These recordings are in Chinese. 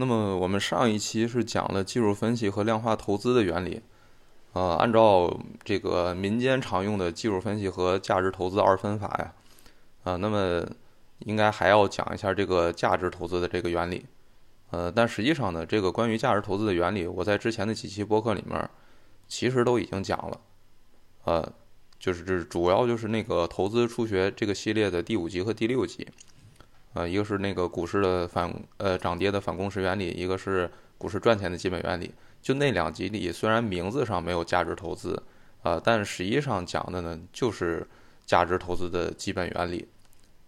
那么我们上一期是讲了技术分析和量化投资的原理，呃，按照这个民间常用的技术分析和价值投资二分法呀，啊，那么应该还要讲一下这个价值投资的这个原理，呃，但实际上呢，这个关于价值投资的原理，我在之前的几期播客里面其实都已经讲了，呃，就是这主要就是那个投资初学这个系列的第五集和第六集。呃，一个是那个股市的反呃涨跌的反共识原理，一个是股市赚钱的基本原理。就那两集里，虽然名字上没有价值投资，啊，但实际上讲的呢就是价值投资的基本原理。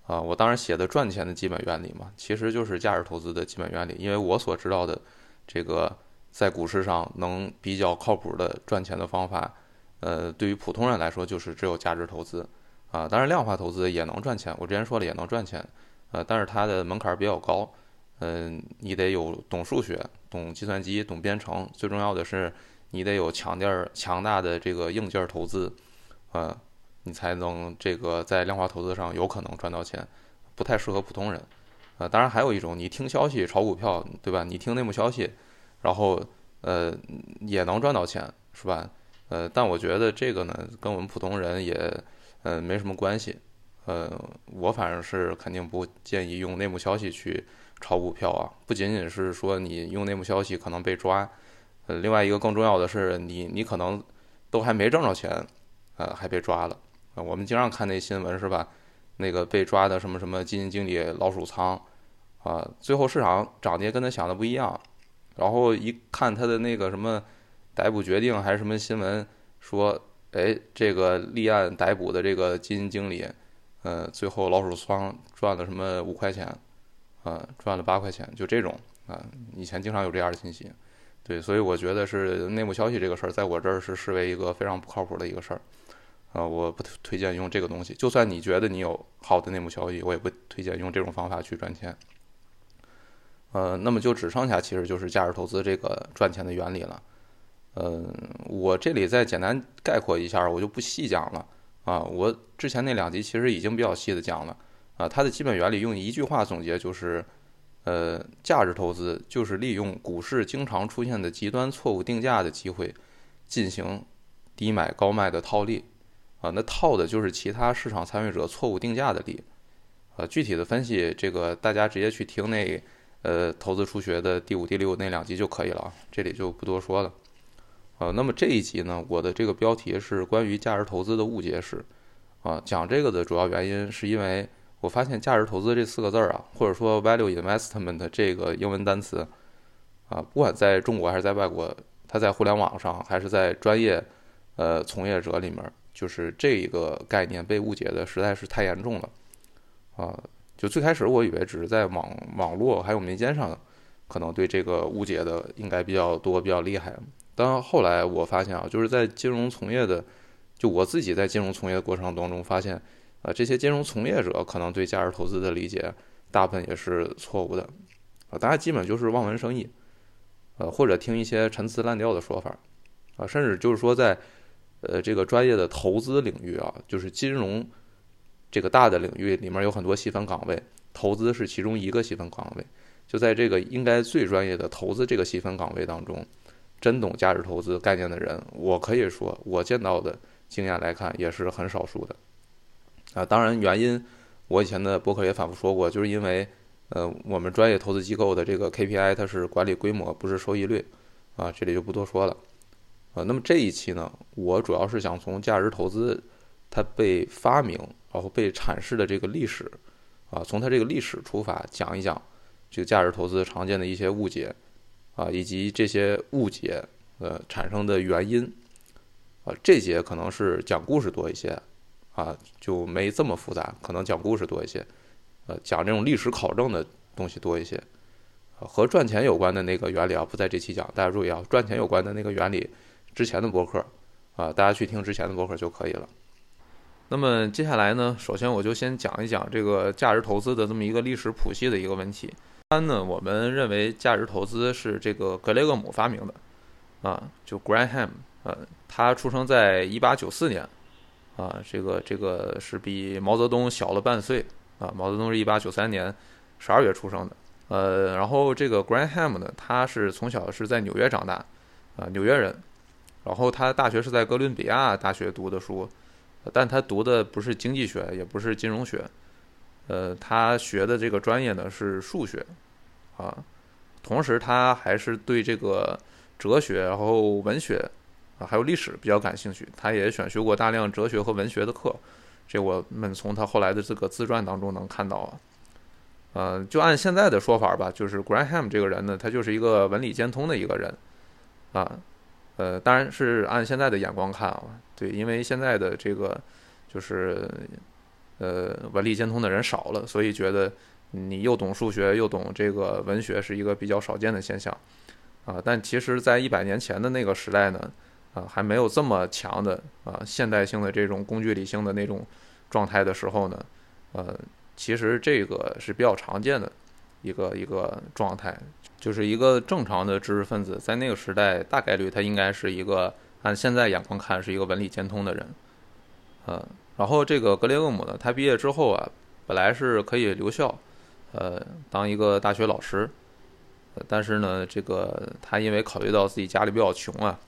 啊，我当然写的赚钱的基本原理嘛，其实就是价值投资的基本原理。因为我所知道的这个在股市上能比较靠谱的赚钱的方法，呃，对于普通人来说就是只有价值投资。啊，当然量化投资也能赚钱，我之前说了也能赚钱。呃，但是它的门槛比较高，嗯，你得有懂数学、懂计算机、懂编程，最重要的是你得有强点儿、强大的这个硬件投资，呃，你才能这个在量化投资上有可能赚到钱，不太适合普通人。呃，当然还有一种，你听消息炒股票，对吧？你听内幕消息，然后呃也能赚到钱，是吧？呃，但我觉得这个呢，跟我们普通人也呃没什么关系。呃，我反正是肯定不建议用内幕消息去炒股票啊！不仅仅是说你用内幕消息可能被抓，呃，另外一个更重要的是，你你可能都还没挣着钱，呃，还被抓了啊！我们经常看那新闻是吧？那个被抓的什么什么基金经理老鼠仓啊，最后市场涨跌跟他想的不一样，然后一看他的那个什么逮捕决定还是什么新闻说，哎，这个立案逮捕的这个基金经理。呃，最后老鼠仓赚了什么五块钱，啊，赚了八块钱，就这种啊，以前经常有这样的信息，对，所以我觉得是内幕消息这个事儿，在我这儿是视为一个非常不靠谱的一个事儿，啊，我不推荐用这个东西，就算你觉得你有好的内幕消息，我也不推荐用这种方法去赚钱，呃，那么就只剩下其实就是价值投资这个赚钱的原理了，嗯，我这里再简单概括一下，我就不细讲了。啊，我之前那两集其实已经比较细的讲了，啊，它的基本原理用一句话总结就是，呃，价值投资就是利用股市经常出现的极端错误定价的机会，进行低买高卖的套利，啊，那套的就是其他市场参与者错误定价的利，啊，具体的分析这个大家直接去听那呃投资初学的第五、第六那两集就可以了，这里就不多说了。呃，那么这一集呢，我的这个标题是关于价值投资的误解史，啊，讲这个的主要原因是因为我发现价值投资这四个字儿啊，或者说 value investment 这个英文单词，啊，不管在中国还是在外国，它在互联网上还是在专业呃从业者里面，就是这一个概念被误解的实在是太严重了，啊，就最开始我以为只是在网网络还有民间上，可能对这个误解的应该比较多、比较厉害。但后来我发现啊，就是在金融从业的，就我自己在金融从业的过程当中发现，啊，这些金融从业者可能对价值投资的理解大部分也是错误的，啊，大家基本就是望文生义，呃，或者听一些陈词滥调的说法，啊，甚至就是说在，呃，这个专业的投资领域啊，就是金融这个大的领域里面有很多细分岗位，投资是其中一个细分岗位，就在这个应该最专业的投资这个细分岗位当中。真懂价值投资概念的人，我可以说，我见到的经验来看，也是很少数的。啊，当然原因，我以前的博客也反复说过，就是因为，呃，我们专业投资机构的这个 KPI 它是管理规模，不是收益率，啊，这里就不多说了。啊，那么这一期呢，我主要是想从价值投资它被发明，然后被阐释的这个历史，啊，从它这个历史出发讲一讲这个价值投资常见的一些误解。啊，以及这些误解，呃，产生的原因，啊，这节可能是讲故事多一些，啊，就没这么复杂，可能讲故事多一些，呃，讲这种历史考证的东西多一些，和赚钱有关的那个原理啊，不在这期讲，大家注意啊，赚钱有关的那个原理，之前的博客，啊，大家去听之前的博客就可以了。那么接下来呢，首先我就先讲一讲这个价值投资的这么一个历史谱系的一个问题。般呢，我们认为价值投资是这个格雷厄姆发明的，啊，就 Graham，呃，他出生在一八九四年，啊，这个这个是比毛泽东小了半岁，啊，毛泽东是一八九三年十二月出生的，呃，然后这个 Graham 呢，他是从小是在纽约长大，啊，纽约人。然后他大学是在哥伦比亚大学读的书，但他读的不是经济学，也不是金融学，呃，他学的这个专业呢是数学，啊，同时他还是对这个哲学、然后文学啊还有历史比较感兴趣，他也选修过大量哲学和文学的课，这我们从他后来的这个自传当中能看到啊。呃，就按现在的说法吧，就是 Graham 这个人呢，他就是一个文理兼通的一个人，啊，呃，当然是按现在的眼光看啊，对，因为现在的这个就是呃文理兼通的人少了，所以觉得你又懂数学又懂这个文学是一个比较少见的现象，啊，但其实，在一百年前的那个时代呢，啊，还没有这么强的啊现代性的这种工具理性的那种状态的时候呢，呃。其实这个是比较常见的一个一个状态，就是一个正常的知识分子在那个时代大概率他应该是一个按现在眼光看是一个文理兼通的人，呃，然后这个格雷厄姆呢，他毕业之后啊，本来是可以留校，呃，当一个大学老师，但是呢，这个他因为考虑到自己家里比较穷啊，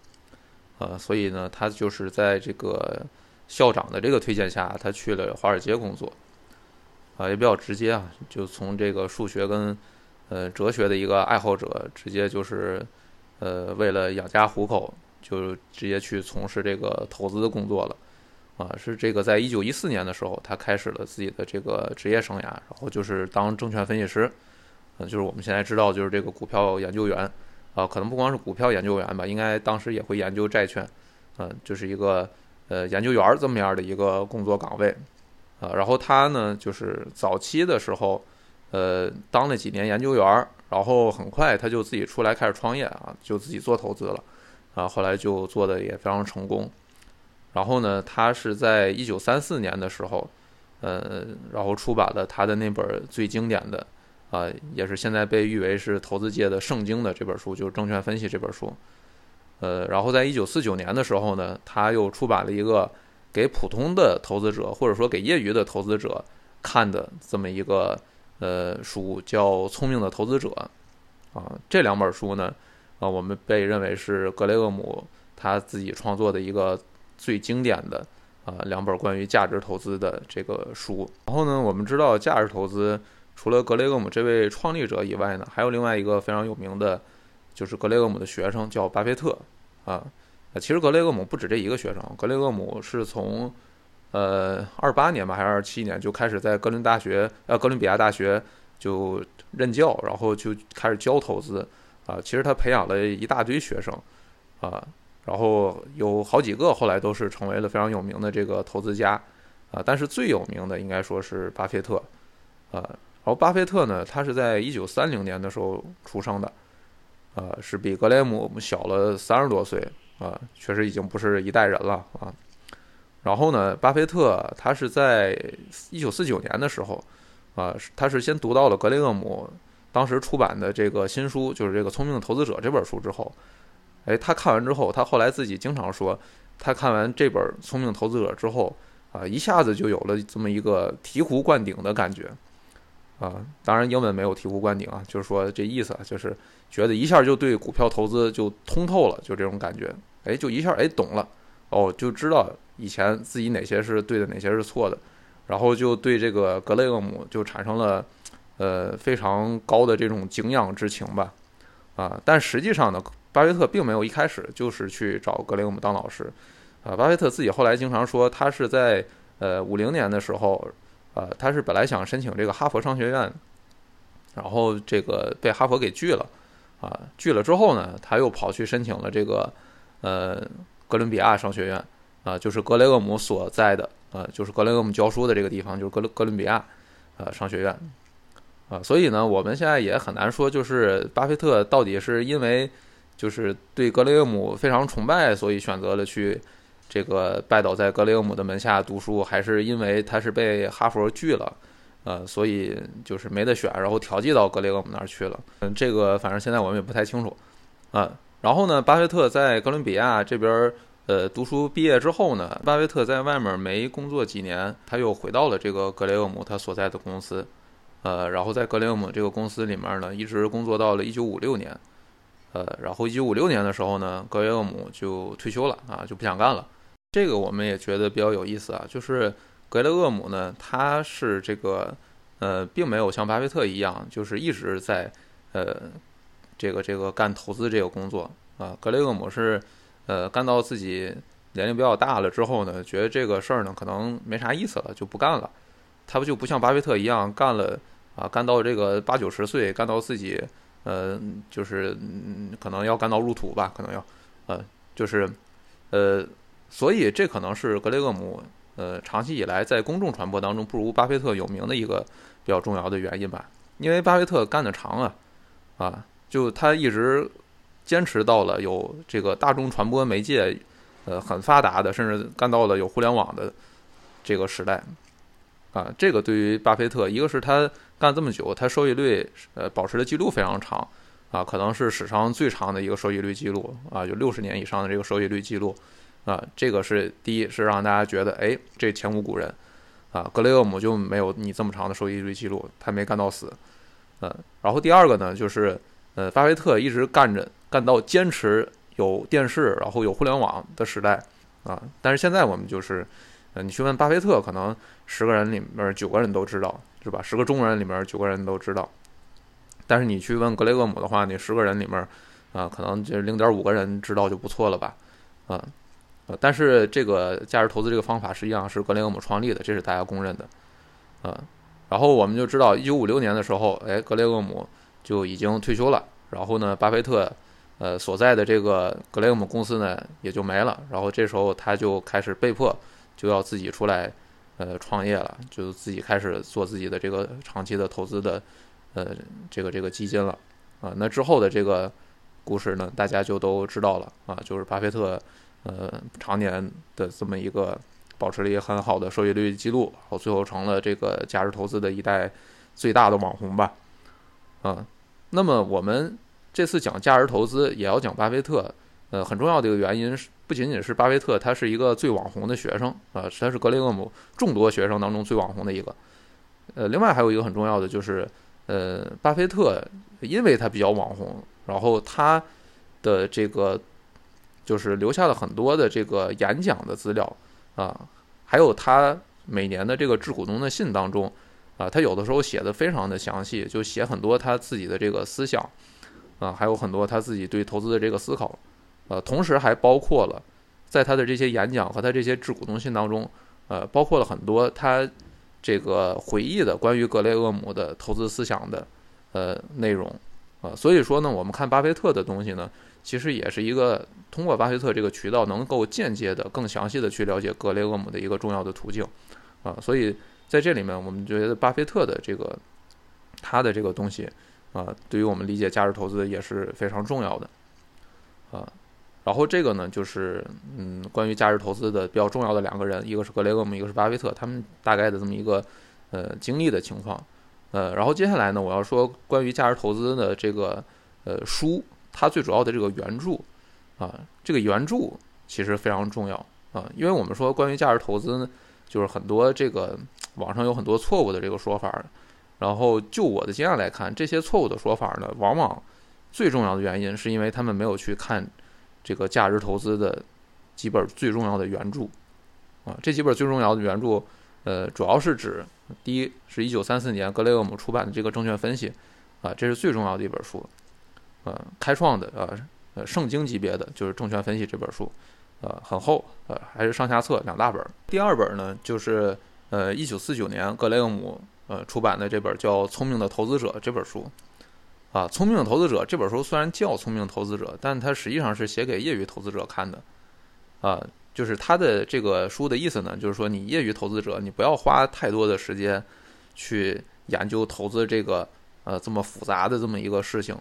呃，所以呢，他就是在这个校长的这个推荐下，他去了华尔街工作。啊，也比较直接啊，就从这个数学跟呃哲学的一个爱好者，直接就是呃为了养家糊口，就直接去从事这个投资的工作了。啊，是这个在一九一四年的时候，他开始了自己的这个职业生涯，然后就是当证券分析师，呃，就是我们现在知道就是这个股票研究员，啊，可能不光是股票研究员吧，应该当时也会研究债券，嗯，就是一个呃研究员这么样的一个工作岗位。啊，然后他呢，就是早期的时候，呃，当了几年研究员，然后很快他就自己出来开始创业啊，就自己做投资了，啊，后来就做的也非常成功。然后呢，他是在一九三四年的时候，呃，然后出版了他的那本最经典的，啊，也是现在被誉为是投资界的圣经的这本书，就是《证券分析》这本书。呃，然后在一九四九年的时候呢，他又出版了一个。给普通的投资者，或者说给业余的投资者看的这么一个呃书，叫《聪明的投资者》啊。这两本书呢，啊，我们被认为是格雷厄姆他自己创作的一个最经典的啊两本关于价值投资的这个书。然后呢，我们知道价值投资除了格雷厄姆这位创立者以外呢，还有另外一个非常有名的，就是格雷厄姆的学生叫巴菲特啊。呃，其实格雷厄姆不止这一个学生。格雷厄姆是从，呃，二八年吧，还是二七年就开始在哥伦大学，呃，哥伦比亚大学就任教，然后就开始教投资。啊，其实他培养了一大堆学生，啊，然后有好几个后来都是成为了非常有名的这个投资家，啊，但是最有名的应该说是巴菲特，啊，然后巴菲特呢，他是在一九三零年的时候出生的，啊，是比格雷厄姆小了三十多岁。啊，确实已经不是一代人了啊。然后呢，巴菲特他是在一九四九年的时候，啊，他是先读到了格雷厄姆当时出版的这个新书，就是这个《聪明的投资者》这本书之后，哎，他看完之后，他后来自己经常说，他看完这本《聪明投资者》之后，啊，一下子就有了这么一个醍醐灌顶的感觉。啊，当然英文没有醍醐灌顶啊，就是说这意思啊，就是觉得一下就对股票投资就通透了，就这种感觉。哎，就一下哎懂了，哦，就知道以前自己哪些是对的，哪些是错的，然后就对这个格雷厄姆就产生了呃非常高的这种敬仰之情吧，啊，但实际上呢，巴菲特并没有一开始就是去找格雷厄姆当老师，啊，巴菲特自己后来经常说，他是在呃五零年的时候，呃，他是本来想申请这个哈佛商学院，然后这个被哈佛给拒了，啊，拒了之后呢，他又跑去申请了这个。呃，哥伦比亚商学院啊，就是格雷厄姆所在的啊，就是格雷厄姆教书的这个地方，就是哥伦哥伦比亚呃商学院啊。所以呢，我们现在也很难说，就是巴菲特到底是因为就是对格雷厄姆非常崇拜，所以选择了去这个拜倒在格雷厄姆的门下读书，还是因为他是被哈佛拒了，呃，所以就是没得选，然后调剂到格雷厄姆那儿去了。嗯，这个反正现在我们也不太清楚啊。然后呢，巴菲特在哥伦比亚这边呃读书毕业之后呢，巴菲特在外面没工作几年，他又回到了这个格雷厄姆他所在的公司，呃，然后在格雷厄姆这个公司里面呢，一直工作到了一九五六年，呃，然后一九五六年的时候呢，格雷厄姆就退休了啊，就不想干了。这个我们也觉得比较有意思啊，就是格雷厄姆呢，他是这个呃，并没有像巴菲特一样，就是一直在呃这个这个干投资这个工作啊。格雷厄姆是呃干到自己年龄比较大了之后呢，觉得这个事儿呢可能没啥意思了，就不干了。他不就不像巴菲特一样干了啊，干到这个八九十岁，干到自己呃就是可能要干到入土吧，可能要呃就是呃。所以，这可能是格雷厄姆呃长期以来在公众传播当中不如巴菲特有名的一个比较重要的原因吧。因为巴菲特干得长啊，啊，就他一直坚持到了有这个大众传播媒介呃很发达的，甚至干到了有互联网的这个时代啊。这个对于巴菲特，一个是他干这么久，他收益率呃保持的记录非常长啊，可能是史上最长的一个收益率记录啊，有六十年以上的这个收益率记录。啊，这个是第一，是让大家觉得，哎，这前无古人，啊，格雷厄姆就没有你这么长的收益率记录，他没干到死，嗯，然后第二个呢，就是，呃，巴菲特一直干着，干到坚持有电视，然后有互联网的时代，啊，但是现在我们就是，呃，你去问巴菲特，可能十个人里面九个人都知道，是吧？十个中国人里面九个人都知道，但是你去问格雷厄姆的话，那十个人里面，啊，可能就零点五个人知道就不错了吧，啊。呃，但是这个价值投资这个方法实际上是格雷厄姆创立的，这是大家公认的，呃，然后我们就知道，一九五六年的时候，哎，格雷厄姆就已经退休了，然后呢，巴菲特，呃，所在的这个格雷厄姆公司呢也就没了，然后这时候他就开始被迫就要自己出来，呃，创业了，就自己开始做自己的这个长期的投资的，呃，这个这个基金了，啊，那之后的这个故事呢，大家就都知道了，啊，就是巴菲特。呃，常年的这么一个保持了一个很好的收益率记录，然后最后成了这个价值投资的一代最大的网红吧。啊，那么我们这次讲价值投资，也要讲巴菲特。呃，很重要的一个原因是，不仅仅是巴菲特他是一个最网红的学生啊，他是格雷厄姆众多学生当中最网红的一个。呃，另外还有一个很重要的就是，呃，巴菲特因为他比较网红，然后他的这个。就是留下了很多的这个演讲的资料啊，还有他每年的这个致股东的信当中啊，他有的时候写的非常的详细，就写很多他自己的这个思想啊，还有很多他自己对投资的这个思考，呃，同时还包括了在他的这些演讲和他这些致股东信当中，呃，包括了很多他这个回忆的关于格雷厄姆的投资思想的呃内容啊，所以说呢，我们看巴菲特的东西呢。其实也是一个通过巴菲特这个渠道，能够间接的、更详细的去了解格雷厄姆的一个重要的途径，啊，所以在这里面，我们觉得巴菲特的这个他的这个东西，啊，对于我们理解价值投资也是非常重要的，啊，然后这个呢，就是嗯，关于价值投资的比较重要的两个人，一个是格雷厄姆，一个是巴菲特，他们大概的这么一个呃经历的情况，呃，然后接下来呢，我要说关于价值投资的这个呃书。它最主要的这个原著，啊，这个原著其实非常重要啊，因为我们说关于价值投资呢，就是很多这个网上有很多错误的这个说法，然后就我的经验来看，这些错误的说法呢，往往最重要的原因是因为他们没有去看这个价值投资的几本最重要的原著，啊，这几本最重要的原著，呃，主要是指第一是一九三四年格雷厄姆出版的这个证券分析，啊，这是最重要的一本书。呃，开创的呃呃圣经级别的就是《证券分析》这本书，呃很厚，呃还是上下册两大本。第二本呢，就是呃一九四九年格雷厄姆呃出版的这本叫《聪明的投资者》这本书。啊，《聪明的投资者》这本书虽然叫《聪明投资者》，但它实际上是写给业余投资者看的。啊，就是他的这个书的意思呢，就是说你业余投资者，你不要花太多的时间去研究投资这个呃这么复杂的这么一个事情。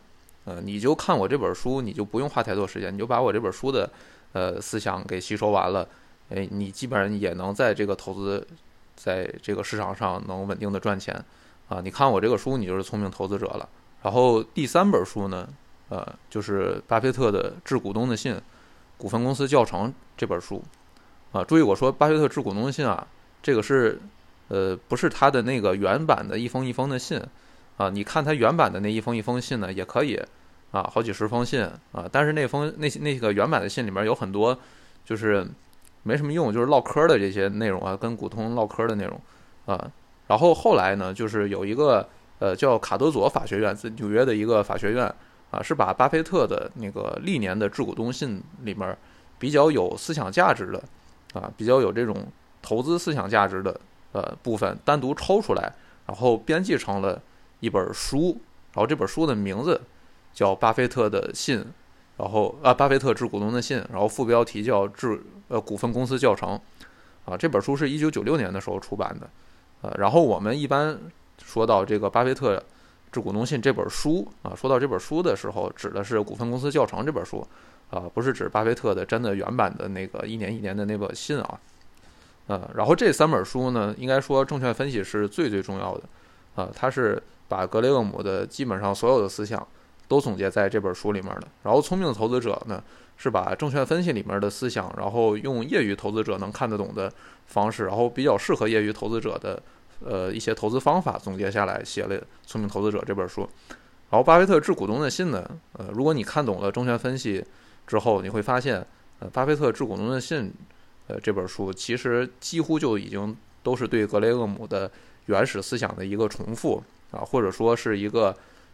呃，你就看我这本书，你就不用花太多时间，你就把我这本书的呃思想给吸收完了，哎，你基本上也能在这个投资，在这个市场上能稳定的赚钱啊！你看我这个书，你就是聪明投资者了。然后第三本书呢，呃，就是巴菲特的致股东的信，股份公司教程这本书啊。注意我说巴菲特致股东的信啊，这个是呃，不是他的那个原版的一封一封的信啊。你看他原版的那一封一封信呢，也可以啊，好几十封信啊。但是那封那那个原版的信里面有很多就是没什么用，就是唠嗑的这些内容啊，跟股东唠嗑的内容啊。然后后来呢，就是有一个呃叫卡德佐法学院，在纽约的一个法学院啊，是把巴菲特的那个历年的致股东信里面比较有思想价值的啊，比较有这种投资思想价值的。呃，部分单独抽出来，然后编辑成了一本书，然后这本书的名字叫《巴菲特的信》，然后啊，巴菲特致股东的信，然后副标题叫《致呃股份公司教程》，啊，这本书是一九九六年的时候出版的，呃，然后我们一般说到这个巴菲特致股东信这本书啊，说到这本书的时候，指的是《股份公司教程》这本书，啊，不是指巴菲特的真的原版的那个一年一年的那本信啊。呃，然后这三本书呢，应该说证券分析是最最重要的，啊，它是把格雷厄姆的基本上所有的思想都总结在这本书里面的。然后聪明的投资者呢，是把证券分析里面的思想，然后用业余投资者能看得懂的方式，然后比较适合业余投资者的呃一些投资方法总结下来，写了《聪明投资者》这本书。然后巴菲特致股东的信呢，呃，如果你看懂了证券分析之后，你会发现，呃，巴菲特致股东的信。呃，这本书其实几乎就已经都是对格雷厄姆的原始思想的一个重复啊，或者说是一个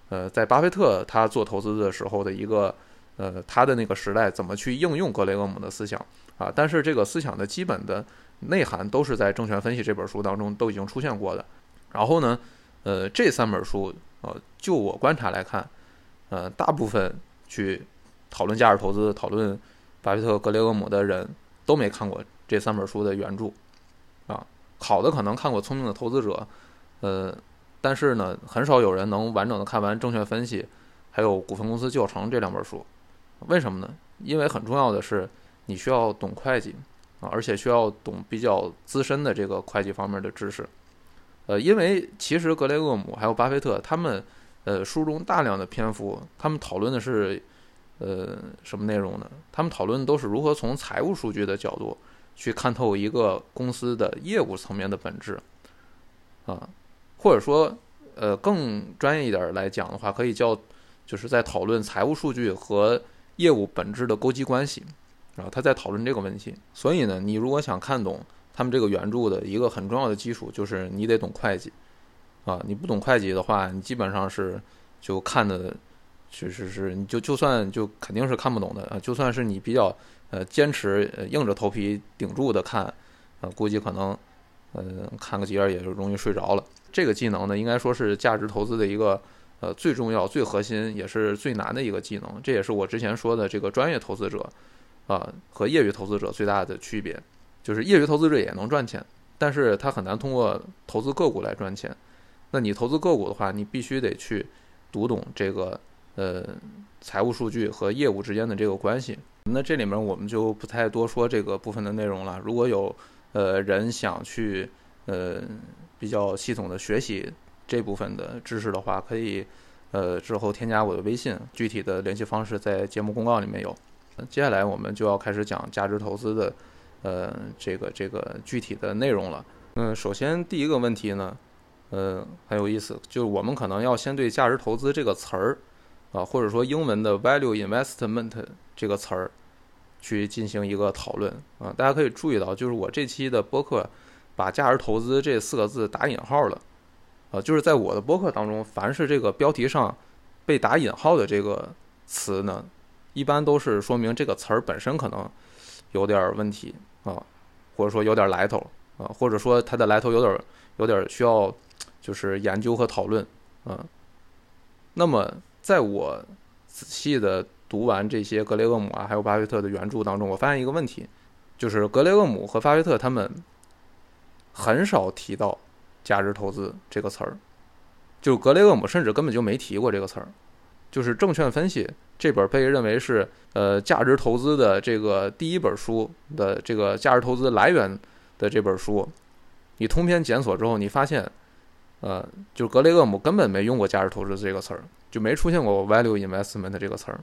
呃，在巴菲特他做投资的时候的一个呃，他的那个时代怎么去应用格雷厄姆的思想啊。但是这个思想的基本的内涵都是在《证券分析》这本书当中都已经出现过的。然后呢，呃，这三本书呃，就我观察来看，呃，大部分去讨论价值投资、讨论巴菲特、格雷厄姆的人。都没看过这三本书的原著，啊，好的可能看过《聪明的投资者》，呃，但是呢，很少有人能完整的看完《证券分析》，还有《股份公司教程》这两本书，为什么呢？因为很重要的是，你需要懂会计啊，而且需要懂比较资深的这个会计方面的知识，呃，因为其实格雷厄姆还有巴菲特他们，呃，书中大量的篇幅，他们讨论的是。呃，什么内容呢？他们讨论都是如何从财务数据的角度去看透一个公司的业务层面的本质，啊，或者说，呃，更专业一点来讲的话，可以叫就是在讨论财务数据和业务本质的勾稽关系，啊，他在讨论这个问题。所以呢，你如果想看懂他们这个原著的一个很重要的基础，就是你得懂会计，啊，你不懂会计的话，你基本上是就看的。确实是，你就就算就肯定是看不懂的啊！就算是你比较呃坚持硬着头皮顶住的看，呃，估计可能呃看个几页也就容易睡着了。这个技能呢，应该说是价值投资的一个呃最重要、最核心也是最难的一个技能。这也是我之前说的这个专业投资者啊和业余投资者最大的区别，就是业余投资者也能赚钱，但是他很难通过投资个股来赚钱。那你投资个股的话，你必须得去读懂这个。呃，财务数据和业务之间的这个关系，那这里面我们就不太多说这个部分的内容了。如果有呃人想去呃比较系统的学习这部分的知识的话，可以呃之后添加我的微信，具体的联系方式在节目公告里面有。接下来我们就要开始讲价值投资的呃这个这个具体的内容了。嗯，首先第一个问题呢，呃很有意思，就是我们可能要先对价值投资这个词儿。啊，或者说英文的 value investment 这个词儿，去进行一个讨论啊。大家可以注意到，就是我这期的播客把价值投资这四个字打引号了啊。就是在我的播客当中，凡是这个标题上被打引号的这个词呢，一般都是说明这个词儿本身可能有点问题啊，或者说有点来头啊，或者说它的来头有点有点需要就是研究和讨论啊。那么。在我仔细的读完这些格雷厄姆啊，还有巴菲特的原著当中，我发现一个问题，就是格雷厄姆和巴菲特他们很少提到价值投资这个词儿，就格雷厄姆甚至根本就没提过这个词儿。就是证券分析这本被认为是呃价值投资的这个第一本书的这个价值投资来源的这本书，你通篇检索之后，你发现呃，就格雷厄姆根本没用过价值投资这个词儿。就没出现过 value investment 这个词儿，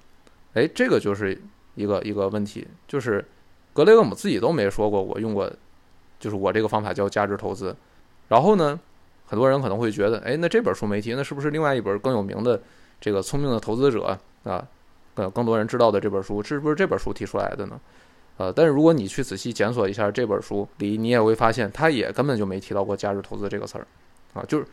哎，这个就是一个一个问题，就是格雷厄姆自己都没说过我用过，就是我这个方法叫价值投资，然后呢，很多人可能会觉得，哎，那这本书没提，那是不是另外一本更有名的这个《聪明的投资者》啊？呃，更多人知道的这本书，是不是这本书提出来的呢？呃，但是如果你去仔细检索一下这本书里，你也会发现，他也根本就没提到过价值投资这个词儿，啊，就是，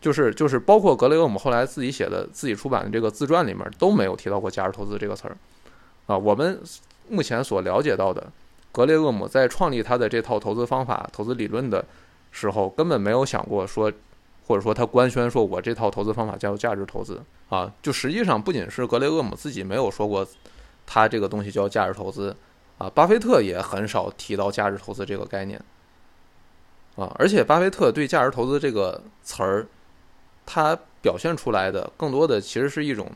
就是就是，包括格雷厄姆后来自己写的、自己出版的这个自传里面都没有提到过价值投资这个词儿，啊，我们目前所了解到的，格雷厄姆在创立他的这套投资方法、投资理论的时候，根本没有想过说，或者说他官宣说我这套投资方法叫价值投资，啊，就实际上不仅是格雷厄姆自己没有说过，他这个东西叫价值投资。啊，巴菲特也很少提到价值投资这个概念，啊，而且巴菲特对价值投资这个词儿，他表现出来的更多的其实是一种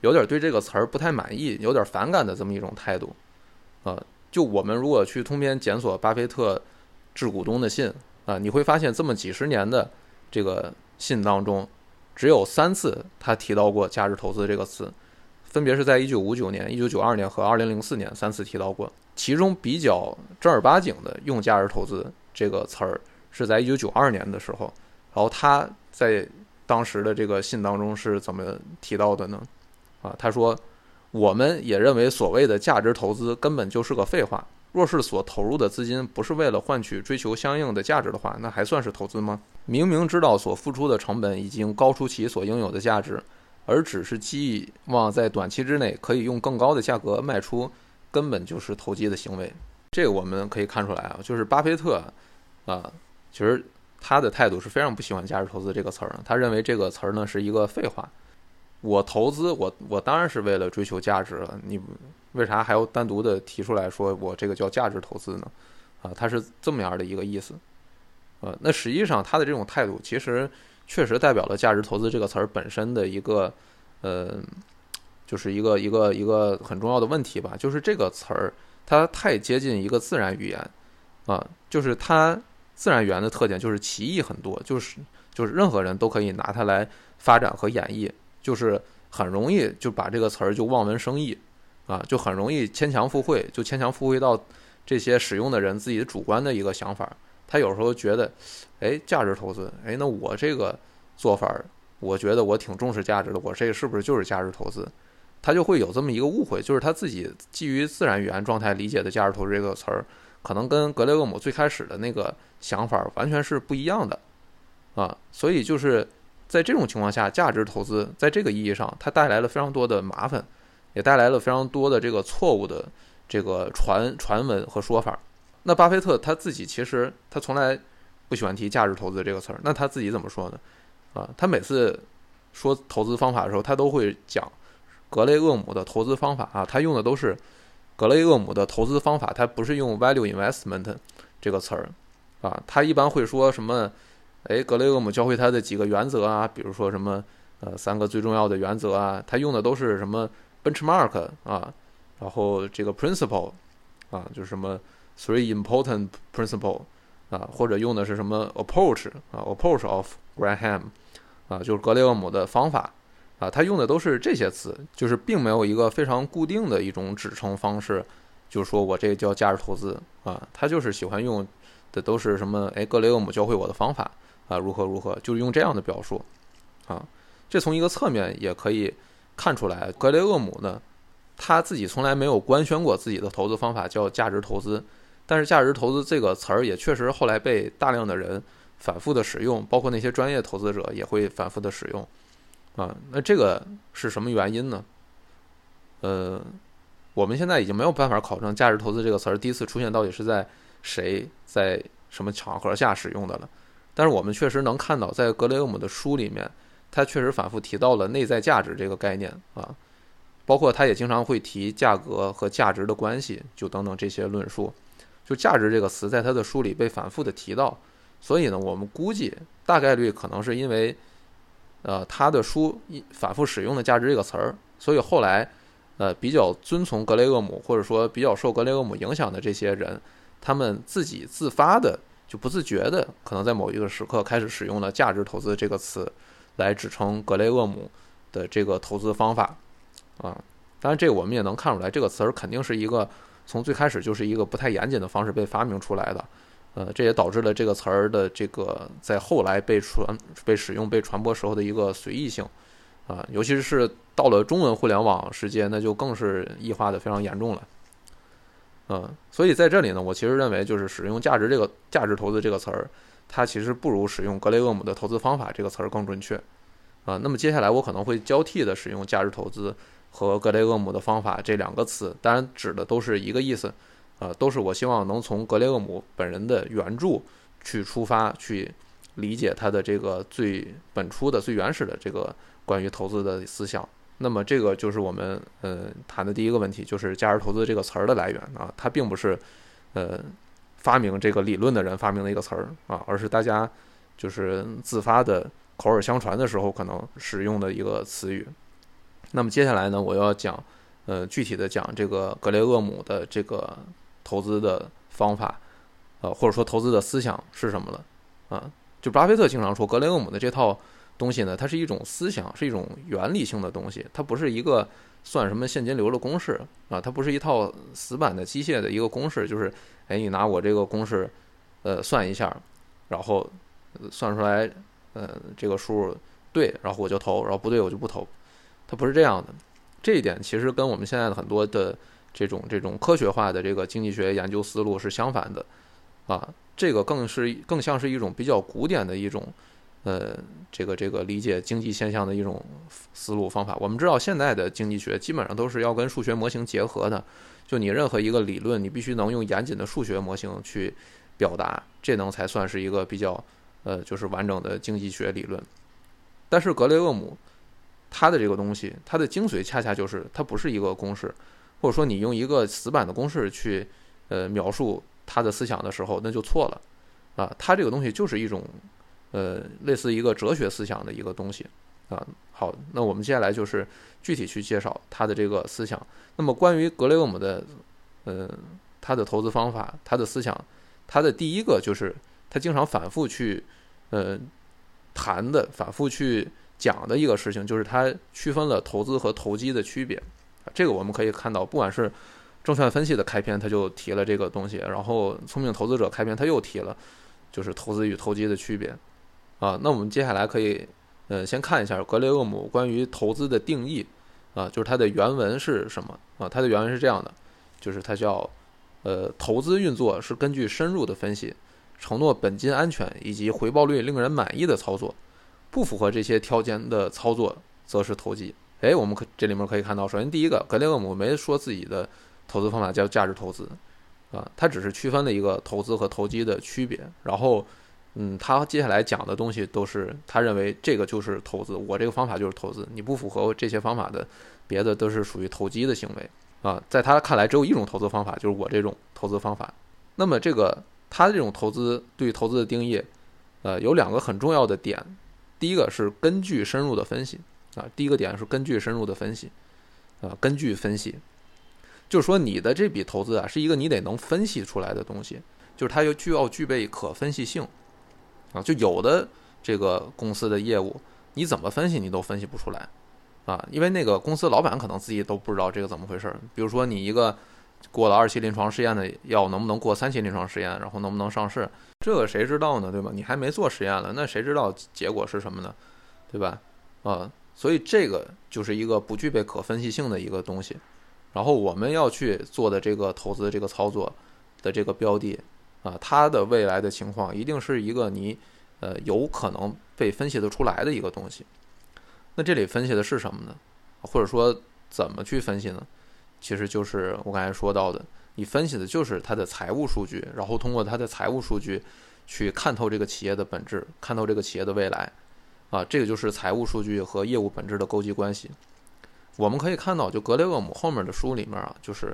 有点对这个词儿不太满意、有点反感的这么一种态度，啊，就我们如果去通篇检索巴菲特致股东的信啊，你会发现这么几十年的这个信当中，只有三次他提到过价值投资这个词。分别是在一九五九年、一九九二年和二零零四年三次提到过，其中比较正儿八经的用“价值投资”这个词儿是在一九九二年的时候。然后他在当时的这个信当中是怎么提到的呢？啊，他说：“我们也认为所谓的价值投资根本就是个废话。若是所投入的资金不是为了换取追求相应的价值的话，那还算是投资吗？明明知道所付出的成本已经高出其所应有的价值。”而只是寄望在短期之内可以用更高的价格卖出，根本就是投机的行为。这个我们可以看出来啊，就是巴菲特啊，其实他的态度是非常不喜欢“价值投资”这个词儿的。他认为这个词儿呢是一个废话。我投资，我我当然是为了追求价值了。你为啥还要单独的提出来说我这个叫价值投资呢？啊，他是这么样的一个意思。呃，那实际上他的这种态度其实。确实代表了价值投资这个词儿本身的一个，呃，就是一个一个一个很重要的问题吧。就是这个词儿它太接近一个自然语言，啊，就是它自然语言的特点就是歧义很多，就是就是任何人都可以拿它来发展和演绎，就是很容易就把这个词儿就望文生义，啊，就很容易牵强附会，就牵强附会到这些使用的人自己主观的一个想法。他有时候觉得，哎，价值投资，哎，那我这个做法，我觉得我挺重视价值的，我这个是不是就是价值投资？他就会有这么一个误会，就是他自己基于自然语言状态理解的价值投资这个词儿，可能跟格雷厄姆最开始的那个想法完全是不一样的，啊，所以就是在这种情况下，价值投资在这个意义上，它带来了非常多的麻烦，也带来了非常多的这个错误的这个传传闻和说法。那巴菲特他自己其实他从来不喜欢提价值投资这个词儿。那他自己怎么说呢？啊，他每次说投资方法的时候，他都会讲格雷厄姆的投资方法啊。他用的都是格雷厄姆的投资方法，他不是用 value investment 这个词儿啊。他一般会说什么？哎，格雷厄姆教会他的几个原则啊，比如说什么呃三个最重要的原则啊。他用的都是什么 benchmark 啊，然后这个 principle 啊，就是什么。Three important principle，啊，或者用的是什么 approach 啊，approach of Graham，啊，就是格雷厄姆的方法，啊，他用的都是这些词，就是并没有一个非常固定的一种指称方式，就是说我这个叫价值投资，啊，他就是喜欢用的都是什么，哎，格雷厄姆教会我的方法，啊，如何如何，就是用这样的表述，啊，这从一个侧面也可以看出来，格雷厄姆呢，他自己从来没有官宣过自己的投资方法叫价值投资。但是价值投资这个词儿也确实后来被大量的人反复的使用，包括那些专业投资者也会反复的使用，啊，那这个是什么原因呢？呃，我们现在已经没有办法考证价值投资这个词儿第一次出现到底是在谁在什么场合下使用的了。但是我们确实能看到，在格雷厄姆的书里面，他确实反复提到了内在价值这个概念啊，包括他也经常会提价格和价值的关系，就等等这些论述。就价值这个词，在他的书里被反复的提到，所以呢，我们估计大概率可能是因为，呃，他的书一反复使用的价值这个词儿，所以后来，呃，比较遵从格雷厄姆或者说比较受格雷厄姆影响的这些人，他们自己自发的就不自觉的，可能在某一个时刻开始使用了价值投资这个词，来支撑格雷厄姆的这个投资方法，啊，当然这个我们也能看出来，这个词儿肯定是一个。从最开始就是一个不太严谨的方式被发明出来的，呃，这也导致了这个词儿的这个在后来被传、被使用、被传播时候的一个随意性，啊，尤其是到了中文互联网世界，那就更是异化的非常严重了。嗯，所以在这里呢，我其实认为就是使用“价值”这个“价值投资”这个词儿，它其实不如使用格雷厄姆的投资方法这个词儿更准确。啊，那么接下来我可能会交替的使用“价值投资”和格雷厄姆的方法这两个词，当然指的都是一个意思。啊，都是我希望能从格雷厄姆本人的原著去出发，去理解他的这个最本初的、最原始的这个关于投资的思想。那么，这个就是我们呃谈的第一个问题，就是价值投资这个词儿的来源啊，它并不是呃发明这个理论的人发明的一个词儿啊，而是大家就是自发的口耳相传的时候可能使用的一个词语。那么接下来呢，我要讲呃具体的讲这个格雷厄姆的这个。投资的方法，呃，或者说投资的思想是什么了？啊，就巴菲特经常说，格雷厄姆的这套东西呢，它是一种思想，是一种原理性的东西，它不是一个算什么现金流的公式啊，它不是一套死板的机械的一个公式，就是，哎，你拿我这个公式，呃，算一下，然后算出来，呃，这个数对，然后我就投，然后不对我就不投，它不是这样的。这一点其实跟我们现在的很多的。这种这种科学化的这个经济学研究思路是相反的，啊，这个更是更像是一种比较古典的一种，呃，这个这个理解经济现象的一种思路方法。我们知道现在的经济学基本上都是要跟数学模型结合的，就你任何一个理论，你必须能用严谨的数学模型去表达，这能才算是一个比较呃就是完整的经济学理论。但是格雷厄姆他的这个东西，它的精髓恰恰就是它不是一个公式。或者说你用一个死板的公式去，呃，描述他的思想的时候，那就错了，啊，他这个东西就是一种，呃，类似一个哲学思想的一个东西，啊，好，那我们接下来就是具体去介绍他的这个思想。那么关于格雷厄姆的，呃，他的投资方法，他的思想，他的第一个就是他经常反复去，呃，谈的，反复去讲的一个事情，就是他区分了投资和投机的区别。这个我们可以看到，不管是证券分析的开篇，他就提了这个东西；然后聪明投资者开篇，他又提了，就是投资与投机的区别。啊，那我们接下来可以，呃，先看一下格雷厄姆关于投资的定义。啊，就是它的原文是什么？啊，它的原文是这样的，就是它叫，呃，投资运作是根据深入的分析，承诺本金安全以及回报率令人满意的操作，不符合这些条件的操作，则是投机。哎，我们可这里面可以看到，首先第一个，格雷厄姆没说自己的投资方法叫价值投资，啊，他只是区分了一个投资和投机的区别。然后，嗯，他接下来讲的东西都是他认为这个就是投资，我这个方法就是投资，你不符合这些方法的，别的都是属于投机的行为，啊，在他看来只有一种投资方法，就是我这种投资方法。那么这个他这种投资对投资的定义，呃，有两个很重要的点，第一个是根据深入的分析。啊，第一个点是根据深入的分析，啊，根据分析，就是说你的这笔投资啊，是一个你得能分析出来的东西，就是它又具要具备可分析性，啊，就有的这个公司的业务，你怎么分析你都分析不出来，啊，因为那个公司老板可能自己都不知道这个怎么回事儿。比如说你一个过了二期临床试验的药，能不能过三期临床试验，然后能不能上市，这个谁知道呢？对吧？你还没做实验了，那谁知道结果是什么呢？对吧？啊。所以这个就是一个不具备可分析性的一个东西，然后我们要去做的这个投资这个操作的这个标的啊，它的未来的情况一定是一个你呃有可能被分析得出来的一个东西。那这里分析的是什么呢？或者说怎么去分析呢？其实就是我刚才说到的，你分析的就是它的财务数据，然后通过它的财务数据去看透这个企业的本质，看透这个企业的未来。啊，这个就是财务数据和业务本质的勾稽关系。我们可以看到，就格雷厄姆后面的书里面啊，就是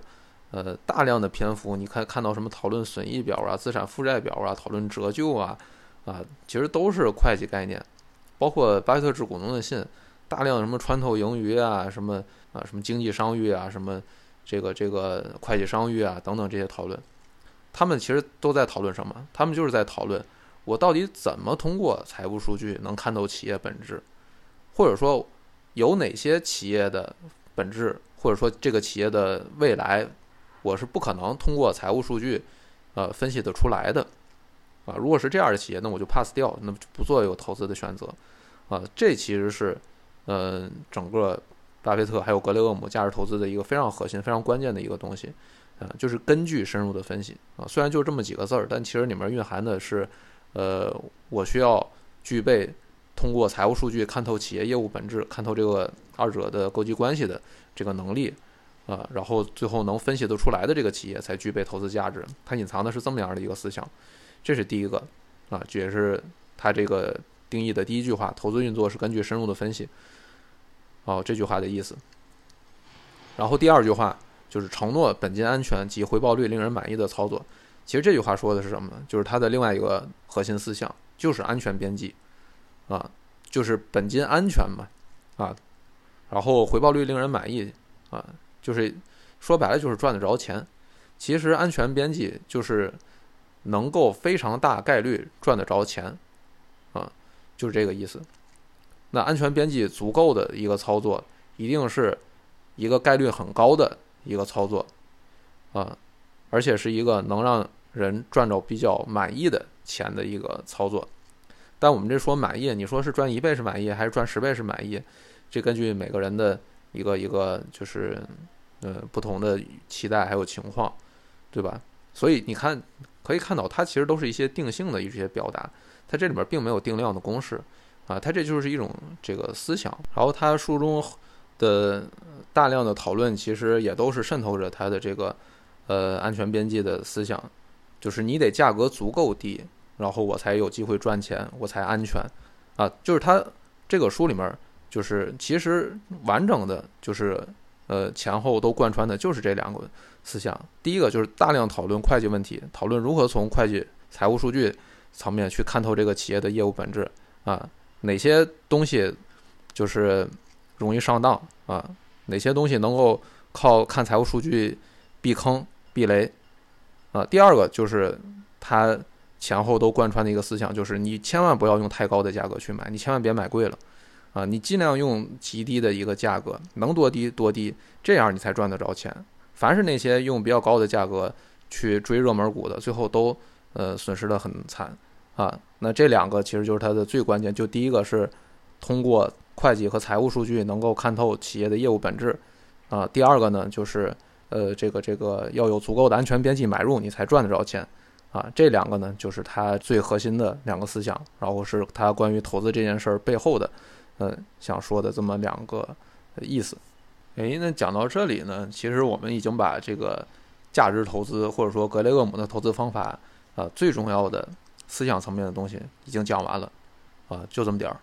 呃大量的篇幅，你可以看到什么讨论损益表啊、资产负债表啊、讨论折旧啊，啊，其实都是会计概念。包括巴菲特致股东的信，大量什么穿透盈余啊、什么啊、什么经济商誉啊、什么这个这个会计商誉啊等等这些讨论，他们其实都在讨论什么？他们就是在讨论。我到底怎么通过财务数据能看透企业本质，或者说有哪些企业的本质，或者说这个企业的未来，我是不可能通过财务数据，呃分析得出来的，啊。如果是这样的企业，那我就 pass 掉，那么不做有投资的选择啊。这其实是呃整个巴菲特还有格雷厄姆价值投资的一个非常核心、非常关键的一个东西啊，就是根据深入的分析啊。虽然就这么几个字儿，但其实里面蕴含的是呃我需要具备通过财务数据看透企业业务本质、看透这个二者的勾稽关系的这个能力。啊，然后最后能分析得出来的这个企业才具备投资价值，它隐藏的是这么样的一个思想，这是第一个，啊，这也是它这个定义的第一句话：投资运作是根据深入的分析。哦，这句话的意思。然后第二句话就是承诺本金安全及回报率令人满意的操作。其实这句话说的是什么呢？就是它的另外一个核心思想，就是安全边际，啊，就是本金安全嘛，啊，然后回报率令人满意，啊。就是说白了，就是赚得着钱。其实安全边际就是能够非常大概率赚得着钱，啊，就是这个意思。那安全边际足够的一个操作，一定是一个概率很高的一个操作，啊，而且是一个能让人赚着比较满意的钱的一个操作。但我们这说满意，你说是赚一倍是满意，还是赚十倍是满意？这根据每个人的一个一个就是。呃，不同的期待还有情况，对吧？所以你看，可以看到它其实都是一些定性的一些表达，它这里面并没有定量的公式啊，它这就是一种这个思想。然后它书中的大量的讨论，其实也都是渗透着它的这个呃安全边际的思想，就是你得价格足够低，然后我才有机会赚钱，我才安全啊。就是它这个书里面，就是其实完整的就是。呃，前后都贯穿的就是这两个思想。第一个就是大量讨论会计问题，讨论如何从会计、财务数据层面去看透这个企业的业务本质啊，哪些东西就是容易上当啊，哪些东西能够靠看财务数据避坑避雷啊。第二个就是它前后都贯穿的一个思想，就是你千万不要用太高的价格去买，你千万别买贵了。啊，你尽量用极低的一个价格，能多低多低，这样你才赚得着钱。凡是那些用比较高的价格去追热门股的，最后都呃损失的很惨啊。那这两个其实就是它的最关键，就第一个是通过会计和财务数据能够看透企业的业务本质啊。第二个呢，就是呃这个这个要有足够的安全边际买入，你才赚得着钱啊。这两个呢，就是它最核心的两个思想，然后是它关于投资这件事儿背后的。嗯，想说的这么两个意思，哎，那讲到这里呢，其实我们已经把这个价值投资或者说格雷厄姆的投资方法啊，最重要的思想层面的东西已经讲完了啊，就这么点儿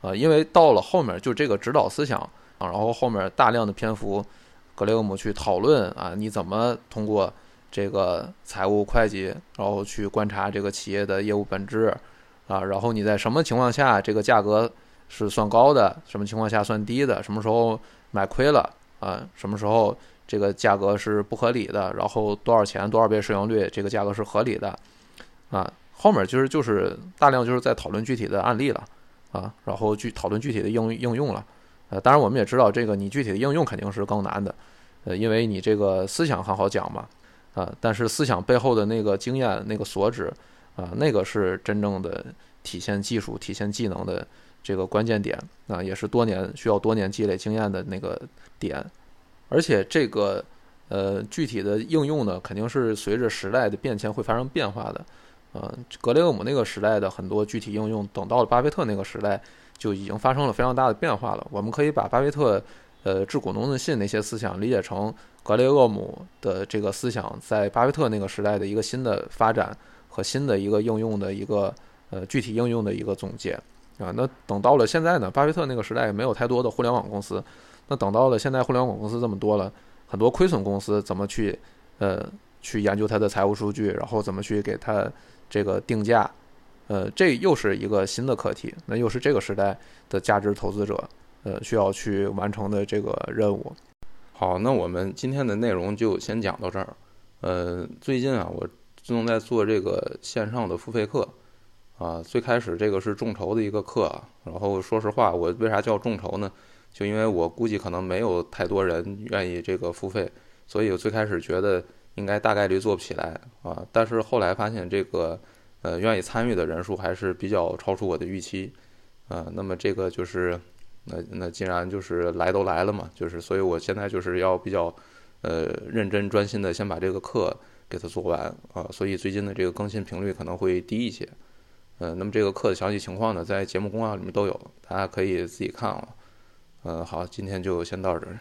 啊，因为到了后面就这个指导思想啊，然后后面大量的篇幅，格雷厄姆去讨论啊，你怎么通过这个财务会计，然后去观察这个企业的业务本质啊，然后你在什么情况下这个价格。是算高的，什么情况下算低的？什么时候买亏了啊？什么时候这个价格是不合理的？然后多少钱多少倍市盈率，这个价格是合理的啊？后面其实就是大量就是在讨论具体的案例了啊，然后去讨论具体的应应用了。呃，当然我们也知道这个你具体的应用肯定是更难的，呃，因为你这个思想很好讲嘛啊，但是思想背后的那个经验那个所指啊，那个是真正的体现技术、体现技能的。这个关键点啊，也是多年需要多年积累经验的那个点，而且这个呃具体的应用呢，肯定是随着时代的变迁会发生变化的。呃，格雷厄姆那个时代的很多具体应用，等到了巴菲特那个时代，就已经发生了非常大的变化了。我们可以把巴菲特呃致股东的信那些思想理解成格雷厄姆的这个思想在巴菲特那个时代的一个新的发展和新的一个应用的一个呃具体应用的一个总结。啊，那等到了现在呢？巴菲特那个时代没有太多的互联网公司，那等到了现在互联网公司这么多了，很多亏损公司怎么去呃去研究它的财务数据，然后怎么去给它这个定价？呃，这又是一个新的课题，那又是这个时代的价值投资者呃需要去完成的这个任务。好，那我们今天的内容就先讲到这儿。呃，最近啊，我正在做这个线上的付费课。啊，最开始这个是众筹的一个课，然后说实话，我为啥叫众筹呢？就因为我估计可能没有太多人愿意这个付费，所以我最开始觉得应该大概率做不起来啊。但是后来发现这个呃，愿意参与的人数还是比较超出我的预期，啊，那么这个就是，那那既然就是来都来了嘛，就是所以我现在就是要比较，呃，认真专心的先把这个课给它做完啊，所以最近的这个更新频率可能会低一些，呃，那么这个课的详细情况呢，在节目公告里面都有，大家可以自己看啊，嗯，好，今天就先到这儿。